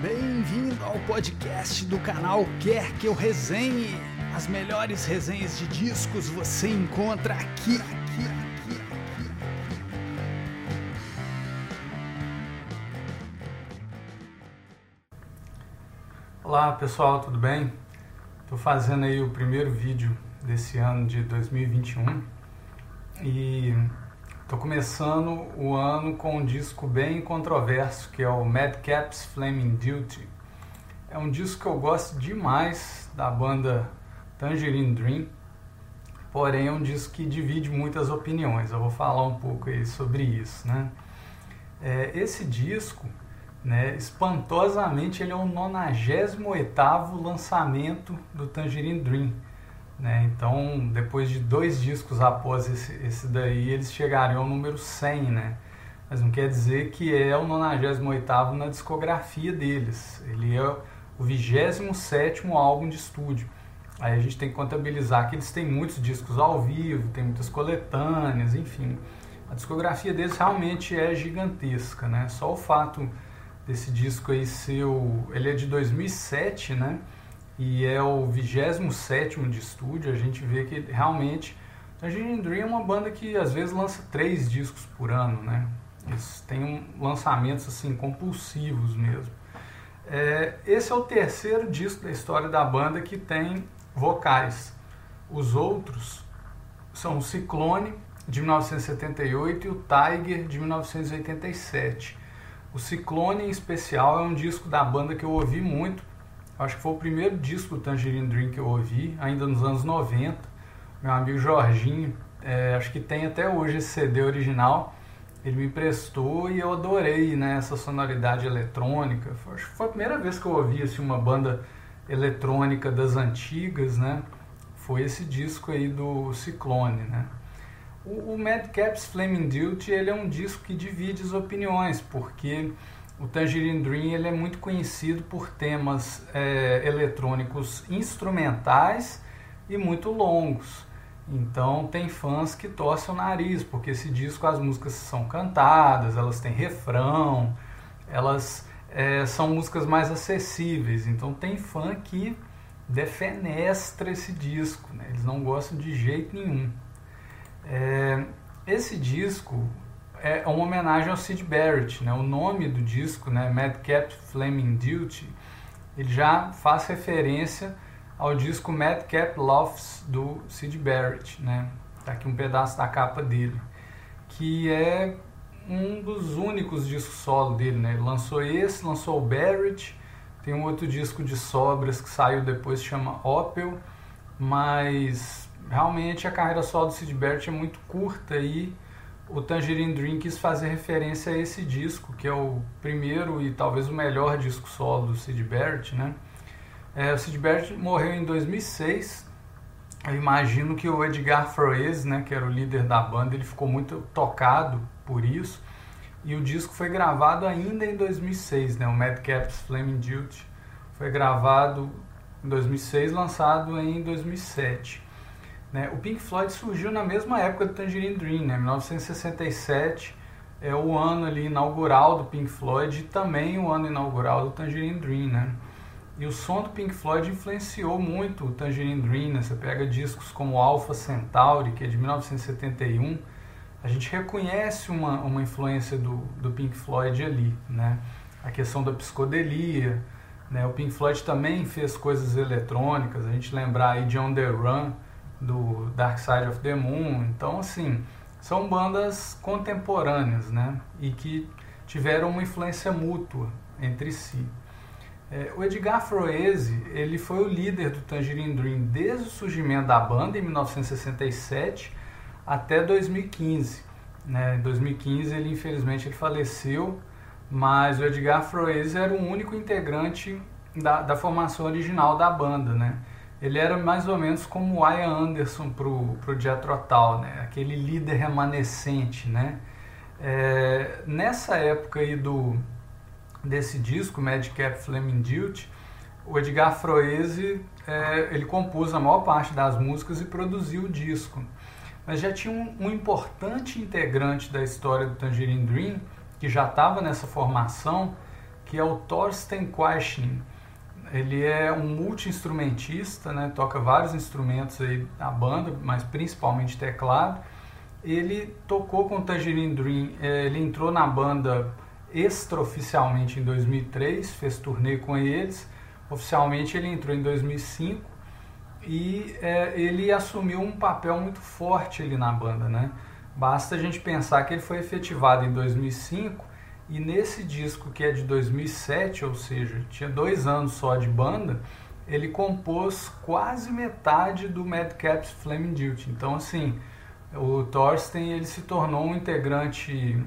Bem-vindo ao podcast do canal Quer Que Eu Resenhe. As melhores resenhas de discos você encontra aqui, aqui, aqui, aqui. Olá pessoal, tudo bem? Estou fazendo aí o primeiro vídeo desse ano de 2021 e estou começando o ano com um disco bem controverso que é o Madcap's Flaming Duty. É um disco que eu gosto demais da banda Tangerine Dream, porém é um disco que divide muitas opiniões. Eu vou falar um pouco sobre isso, né? É, esse disco né? Espantosamente, ele é o 98 lançamento do Tangerine Dream. Né? Então, depois de dois discos após esse, esse daí, eles chegariam ao número 100, né? Mas não quer dizer que é o 98 na discografia deles. Ele é o 27 álbum de estúdio. Aí a gente tem que contabilizar que eles têm muitos discos ao vivo, tem muitas coletâneas, enfim. A discografia deles realmente é gigantesca, né? Só o fato desse disco aí seu, ele é de 2007, né? E é o 27 de estúdio, a gente vê que realmente a Gene Dream é uma banda que às vezes lança três discos por ano, né? Eles têm lançamentos assim compulsivos mesmo. É, esse é o terceiro disco da história da banda que tem vocais. Os outros são o Ciclone de 1978 e o Tiger de 1987. O Ciclone em especial é um disco da banda que eu ouvi muito. Acho que foi o primeiro disco do Tangerine Dream que eu ouvi, ainda nos anos 90. Meu amigo Jorginho, é, acho que tem até hoje esse CD original. Ele me emprestou e eu adorei né, essa sonoridade eletrônica. Acho que foi a primeira vez que eu ouvi assim, uma banda eletrônica das antigas, né? Foi esse disco aí do Ciclone, né? O, o Madcap's Flaming Duty ele é um disco que divide as opiniões, porque o Tangerine Dream ele é muito conhecido por temas é, eletrônicos instrumentais e muito longos. Então tem fãs que torcem o nariz, porque esse disco as músicas são cantadas, elas têm refrão, elas é, são músicas mais acessíveis. Então tem fã que defenestra esse disco, né? eles não gostam de jeito nenhum. É, esse disco é uma homenagem ao Sid Barrett, né? O nome do disco, né, Madcap Flaming Duty, ele já faz referência ao disco Madcap Loves do Sid Barrett, né? Tá aqui um pedaço da capa dele, que é um dos únicos discos solo dele, né? Ele lançou esse, lançou o Barrett, tem um outro disco de sobras que saiu depois, chama Opel, mas realmente a carreira solo do Sid Barrett é muito curta e o Tangerine Dream quis fazer referência a esse disco, que é o primeiro e talvez o melhor disco solo do Sid Barrett, né? É, o Sid Barrett morreu em 2006. Eu imagino que o Edgar Froese, né, que era o líder da banda, ele ficou muito tocado por isso. E o disco foi gravado ainda em 2006, né? O Madcap's Flaming Duty foi gravado em 2006, lançado em 2007. Né? O Pink Floyd surgiu na mesma época do Tangerine Dream, né? 1967 é o ano ali inaugural do Pink Floyd e também o ano inaugural do Tangerine Dream, né? E o som do Pink Floyd influenciou muito o Tangerine Dream, né? Você pega discos como Alpha Centauri, que é de 1971, a gente reconhece uma, uma influência do, do Pink Floyd ali, né? A questão da psicodelia, né? O Pink Floyd também fez coisas eletrônicas, a gente lembrar aí de On The Run, do Dark Side of the Moon. Então, assim, são bandas contemporâneas, né? E que tiveram uma influência mútua entre si. É, o Edgar Froese, ele foi o líder do Tangerine Dream desde o surgimento da banda em 1967 até 2015. Né? Em 2015 ele infelizmente ele faleceu, mas o Edgar Froese era o único integrante da, da formação original da banda, né? Ele era mais ou menos como o Ian Anderson pro, pro Jethro né? Aquele líder remanescente, né? É, nessa época aí do, desse disco, Madcap Flaming Duty, o Edgar Froese, é, ele compôs a maior parte das músicas e produziu o disco. Mas já tinha um, um importante integrante da história do Tangerine Dream, que já estava nessa formação, que é o Thorsten Quaschning. Ele é um multi-instrumentista, né? toca vários instrumentos aí na banda, mas principalmente teclado. Ele tocou com o Tangerine Dream, é, ele entrou na banda extraoficialmente em 2003, fez turnê com eles. Oficialmente ele entrou em 2005 e é, ele assumiu um papel muito forte ali na banda, né? Basta a gente pensar que ele foi efetivado em 2005 e nesse disco que é de 2007, ou seja, tinha dois anos só de banda, ele compôs quase metade do Madcap's Flaming Duty. Então, assim, o Thorsten ele se tornou um integrante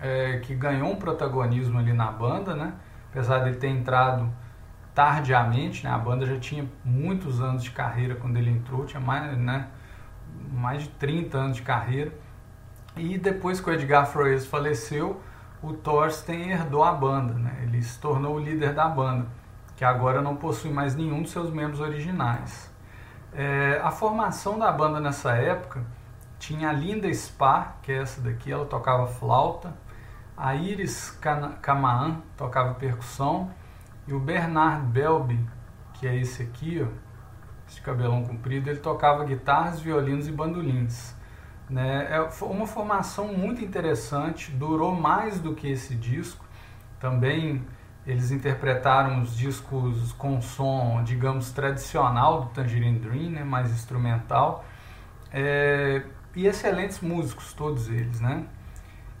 é, que ganhou um protagonismo ali na banda, né? Apesar de ele ter entrado tardiamente, né? A banda já tinha muitos anos de carreira quando ele entrou, tinha mais, né? mais de 30 anos de carreira. E depois que o Edgar Froese faleceu, o Thorsten herdou a banda, né? ele se tornou o líder da banda, que agora não possui mais nenhum dos seus membros originais. É, a formação da banda nessa época tinha a Linda Spa, que é essa daqui, ela tocava flauta, a Iris Camaan tocava percussão, e o Bernard Belby, que é esse aqui, ó, esse cabelão comprido, ele tocava guitarras, violinos e bandolins. Né? É uma formação muito interessante, durou mais do que esse disco. Também eles interpretaram os discos com som, digamos, tradicional do Tangerine Dream, né? mais instrumental. É, e excelentes músicos, todos eles. Né?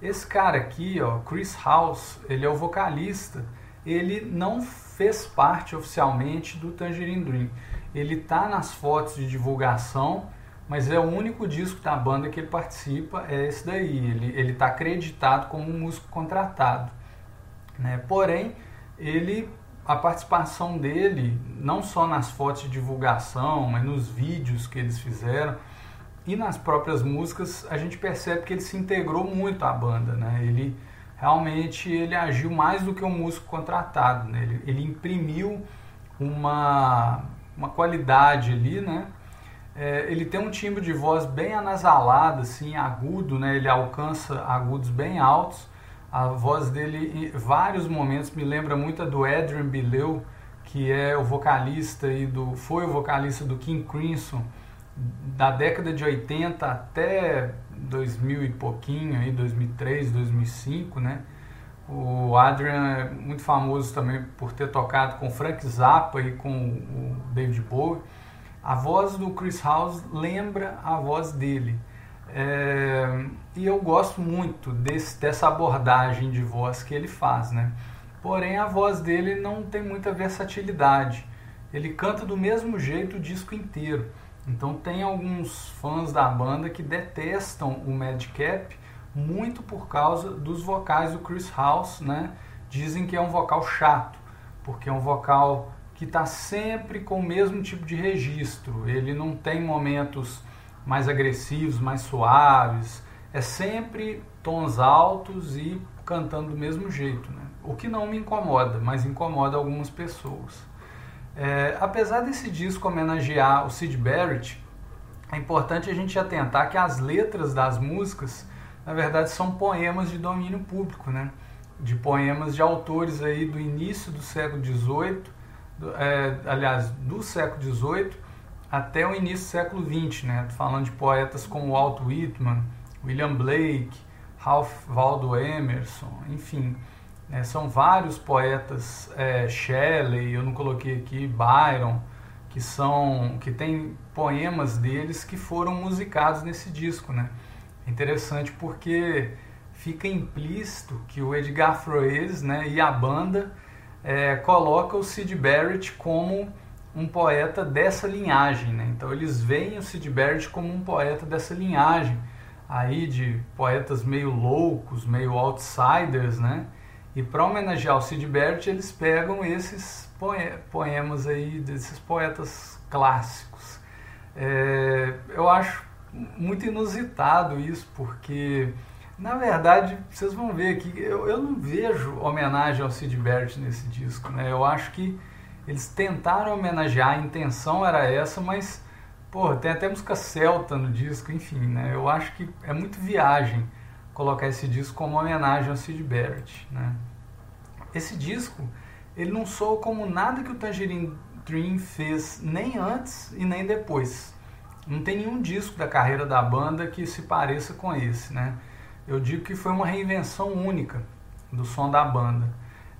Esse cara aqui, ó, Chris House, ele é o vocalista. Ele não fez parte oficialmente do Tangerine Dream. Ele está nas fotos de divulgação mas é o único disco da banda que ele participa, é esse daí. Ele está acreditado como um músico contratado. Né? Porém, ele, a participação dele, não só nas fotos de divulgação, mas nos vídeos que eles fizeram e nas próprias músicas, a gente percebe que ele se integrou muito à banda. Né? Ele realmente ele agiu mais do que um músico contratado. Né? Ele, ele imprimiu uma, uma qualidade ali, né? É, ele tem um timbre de voz bem anasalado, assim, agudo, né? Ele alcança agudos bem altos. A voz dele, em vários momentos, me lembra muito a do Adrian Bileu, que é o vocalista e do, foi o vocalista do King Crimson da década de 80 até 2000 e pouquinho, aí 2003, 2005, né? O Adrian é muito famoso também por ter tocado com Frank Zappa e com o David Bowie. A voz do Chris House lembra a voz dele. É, e eu gosto muito desse, dessa abordagem de voz que ele faz, né? Porém, a voz dele não tem muita versatilidade. Ele canta do mesmo jeito o disco inteiro. Então, tem alguns fãs da banda que detestam o Madcap muito por causa dos vocais do Chris House, né? Dizem que é um vocal chato, porque é um vocal que está sempre com o mesmo tipo de registro. Ele não tem momentos mais agressivos, mais suaves. É sempre tons altos e cantando do mesmo jeito. Né? O que não me incomoda, mas incomoda algumas pessoas. É, apesar desse disco homenagear o Sid Barrett, é importante a gente atentar que as letras das músicas, na verdade, são poemas de domínio público, né? de poemas de autores aí do início do século XVIII é, aliás, do século XVIII até o início do século XX, né? falando de poetas como Walt Whitman, William Blake, Ralph Waldo Emerson, enfim, né? são vários poetas, é, Shelley, eu não coloquei aqui, Byron, que são, que tem poemas deles que foram musicados nesse disco, né? Interessante porque fica implícito que o Edgar Froese, né, e a banda é, coloca o Sid Barrett como um poeta dessa linhagem. Né? Então eles veem o Sid Barrett como um poeta dessa linhagem, aí de poetas meio loucos, meio outsiders, né? E para homenagear o Sid Barrett, eles pegam esses poemas aí desses poetas clássicos. É, eu acho muito inusitado isso, porque na verdade, vocês vão ver aqui, eu, eu não vejo homenagem ao Sid Barrett nesse disco, né? Eu acho que eles tentaram homenagear, a intenção era essa, mas, pô, tem até música celta no disco, enfim, né? Eu acho que é muito viagem colocar esse disco como homenagem ao Sid Barrett, né? esse disco ele não soa como nada que o Tangerine Dream fez nem antes e nem depois. Não tem nenhum disco da carreira da banda que se pareça com esse, né? Eu digo que foi uma reinvenção única do som da banda.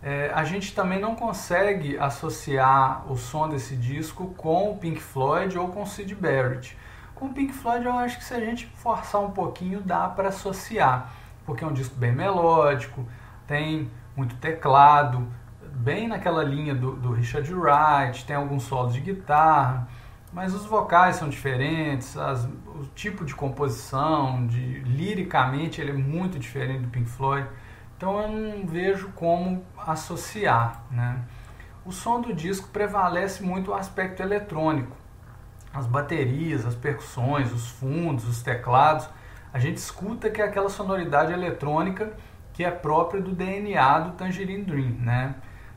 É, a gente também não consegue associar o som desse disco com o Pink Floyd ou com o Sid Barrett. Com o Pink Floyd eu acho que se a gente forçar um pouquinho dá para associar, porque é um disco bem melódico, tem muito teclado, bem naquela linha do, do Richard Wright, tem alguns solos de guitarra, mas os vocais são diferentes, as, o tipo de composição, de liricamente ele é muito diferente do Pink Floyd, então eu não vejo como associar, né? O som do disco prevalece muito o aspecto eletrônico, as baterias, as percussões, os fundos, os teclados, a gente escuta que é aquela sonoridade eletrônica que é própria do DNA do Tangerine Dream, né?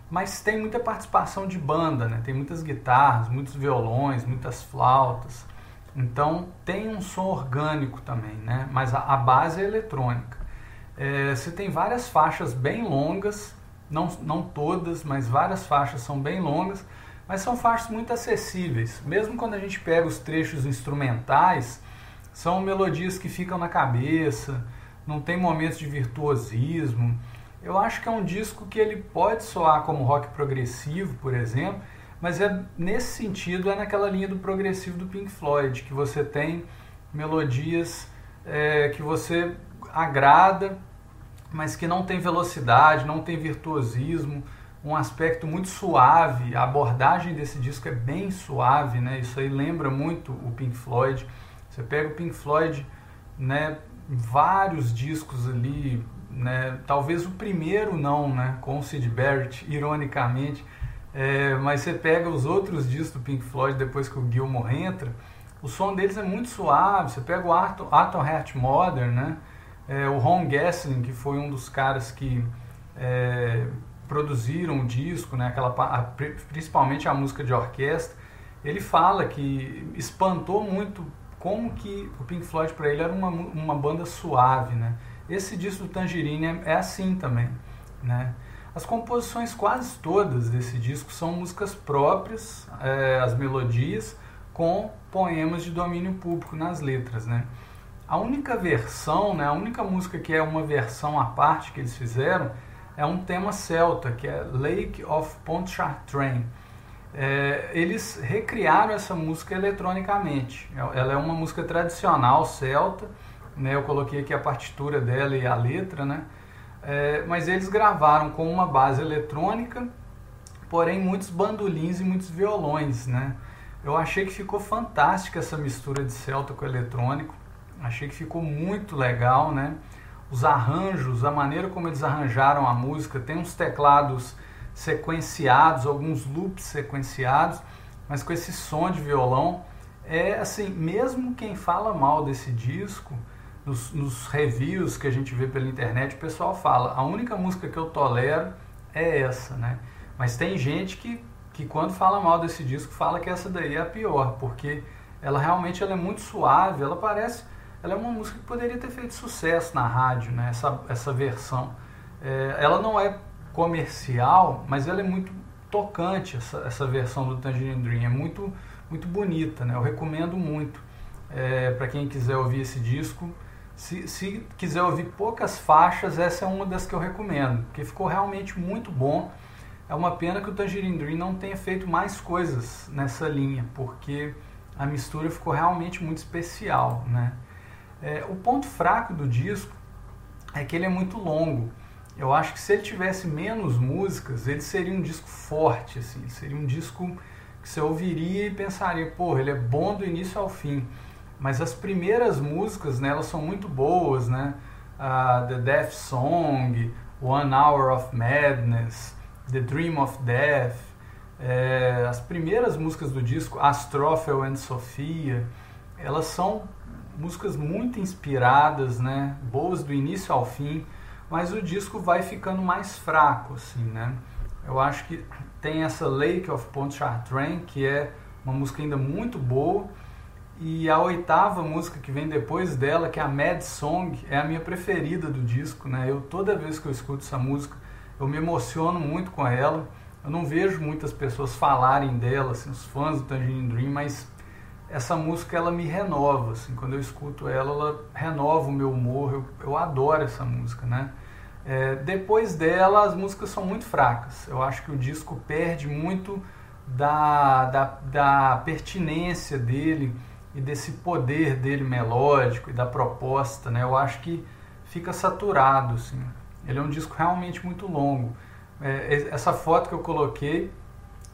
Mas tem muita participação de banda, né? Tem muitas guitarras, muitos violões, muitas flautas. Então tem um som orgânico também, né? Mas a, a base é eletrônica. É, você tem várias faixas bem longas, não, não todas, mas várias faixas são bem longas, mas são faixas muito acessíveis. Mesmo quando a gente pega os trechos instrumentais, são melodias que ficam na cabeça, não tem momentos de virtuosismo. Eu acho que é um disco que ele pode soar como rock progressivo, por exemplo, mas é nesse sentido é naquela linha do progressivo do Pink Floyd, que você tem melodias é, que você agrada, mas que não tem velocidade, não tem virtuosismo, um aspecto muito suave. A abordagem desse disco é bem suave, né? Isso aí lembra muito o Pink Floyd. Você pega o Pink Floyd, né, vários discos ali, né? Talvez o primeiro não, né? Com o Sid Barrett, ironicamente. É, mas você pega os outros discos do Pink Floyd depois que o Gilmour entra, o som deles é muito suave. Você pega o Atom, Atom Heart Modern, né? É, o Ron Gessling, que foi um dos caras que é, produziram o disco, né? Aquela, a, principalmente a música de orquestra, ele fala que espantou muito como que o Pink Floyd para ele era uma, uma banda suave, né? Esse disco do Tangerine é, é assim também, né? As composições quase todas desse disco são músicas próprias, é, as melodias, com poemas de domínio público nas letras, né? A única versão, né, a única música que é uma versão à parte que eles fizeram é um tema celta, que é Lake of Pontchartrain. É, eles recriaram essa música eletronicamente. Ela é uma música tradicional celta, né? Eu coloquei aqui a partitura dela e a letra, né? É, mas eles gravaram com uma base eletrônica, porém muitos bandolins e muitos violões, né? Eu achei que ficou fantástica essa mistura de celta com eletrônico. Achei que ficou muito legal, né? Os arranjos, a maneira como eles arranjaram a música, tem uns teclados sequenciados, alguns loops sequenciados, mas com esse som de violão. É assim, mesmo quem fala mal desse disco, nos, nos, reviews que a gente vê pela internet, o pessoal fala, a única música que eu tolero é essa, né? Mas tem gente que, que quando fala mal desse disco, fala que essa daí é a pior, porque ela realmente ela é muito suave, ela parece, ela é uma música que poderia ter feito sucesso na rádio, né? Essa, essa versão. É, ela não é comercial, mas ela é muito tocante, essa, essa versão do Tangerine Dream, é muito, muito bonita, né? Eu recomendo muito é, para quem quiser ouvir esse disco. Se, se quiser ouvir poucas faixas, essa é uma das que eu recomendo, porque ficou realmente muito bom. É uma pena que o Tangerine Dream não tenha feito mais coisas nessa linha, porque a mistura ficou realmente muito especial, né? É, o ponto fraco do disco é que ele é muito longo. Eu acho que se ele tivesse menos músicas, ele seria um disco forte, assim, seria um disco que você ouviria e pensaria, pô, ele é bom do início ao fim. Mas as primeiras músicas, né, elas são muito boas, né? Uh, The Death Song, One Hour of Madness, The Dream of Death, é, as primeiras músicas do disco, Astrophel and Sophia, elas são músicas muito inspiradas, né? Boas do início ao fim mas o disco vai ficando mais fraco, assim, né? Eu acho que tem essa Lake of Pontchartrain, que é uma música ainda muito boa, e a oitava música que vem depois dela, que é a Mad Song, é a minha preferida do disco, né? Eu toda vez que eu escuto essa música, eu me emociono muito com ela. Eu não vejo muitas pessoas falarem dela, assim, os fãs do Tangerine Dream, mas essa música ela me renova, assim, quando eu escuto ela, ela renova o meu humor, eu, eu adoro essa música, né? É, depois dela, as músicas são muito fracas. Eu acho que o disco perde muito da, da, da pertinência dele e desse poder dele melódico e da proposta, né? Eu acho que fica saturado, assim. Ele é um disco realmente muito longo. É, essa foto que eu coloquei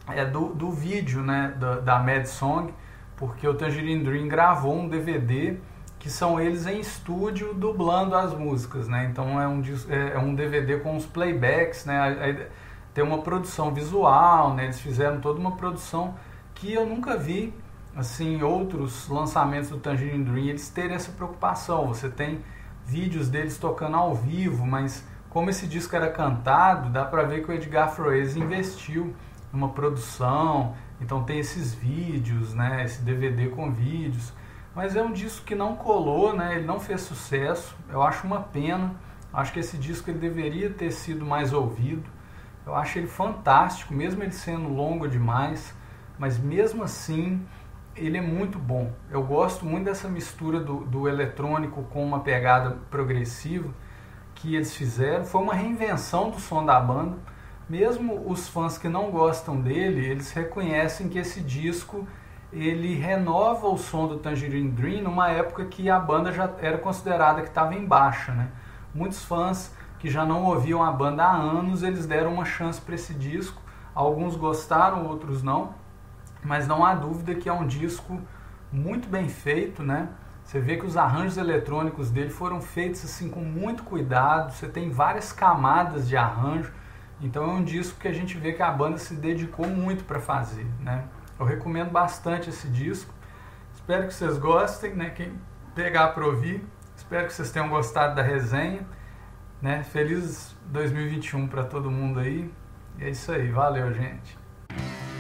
é do, do vídeo, né, da, da Mad Song, porque o Tangerine Dream gravou um DVD que são eles em estúdio dublando as músicas, né? Então é um, é, é um DVD com os playbacks, né? Tem uma produção visual, né? Eles fizeram toda uma produção que eu nunca vi assim outros lançamentos do Tangerine Dream eles terem essa preocupação. Você tem vídeos deles tocando ao vivo, mas como esse disco era cantado, dá para ver que o Edgar Froese investiu numa produção, então tem esses vídeos, né, esse DVD com vídeos, mas é um disco que não colou, né, ele não fez sucesso, eu acho uma pena, acho que esse disco ele deveria ter sido mais ouvido, eu acho ele fantástico, mesmo ele sendo longo demais, mas mesmo assim ele é muito bom. Eu gosto muito dessa mistura do, do eletrônico com uma pegada progressiva que eles fizeram. Foi uma reinvenção do som da banda. Mesmo os fãs que não gostam dele, eles reconhecem que esse disco ele renova o som do Tangerine Dream numa época que a banda já era considerada que estava em baixa, né? Muitos fãs que já não ouviam a banda há anos, eles deram uma chance para esse disco. Alguns gostaram, outros não mas não há dúvida que é um disco muito bem feito, né? Você vê que os arranjos eletrônicos dele foram feitos assim com muito cuidado, você tem várias camadas de arranjo, então é um disco que a gente vê que a banda se dedicou muito para fazer, né? Eu recomendo bastante esse disco. Espero que vocês gostem, né? Quem pegar para ouvir, espero que vocês tenham gostado da resenha, né? Feliz 2021 para todo mundo aí. E é isso aí, valeu, gente.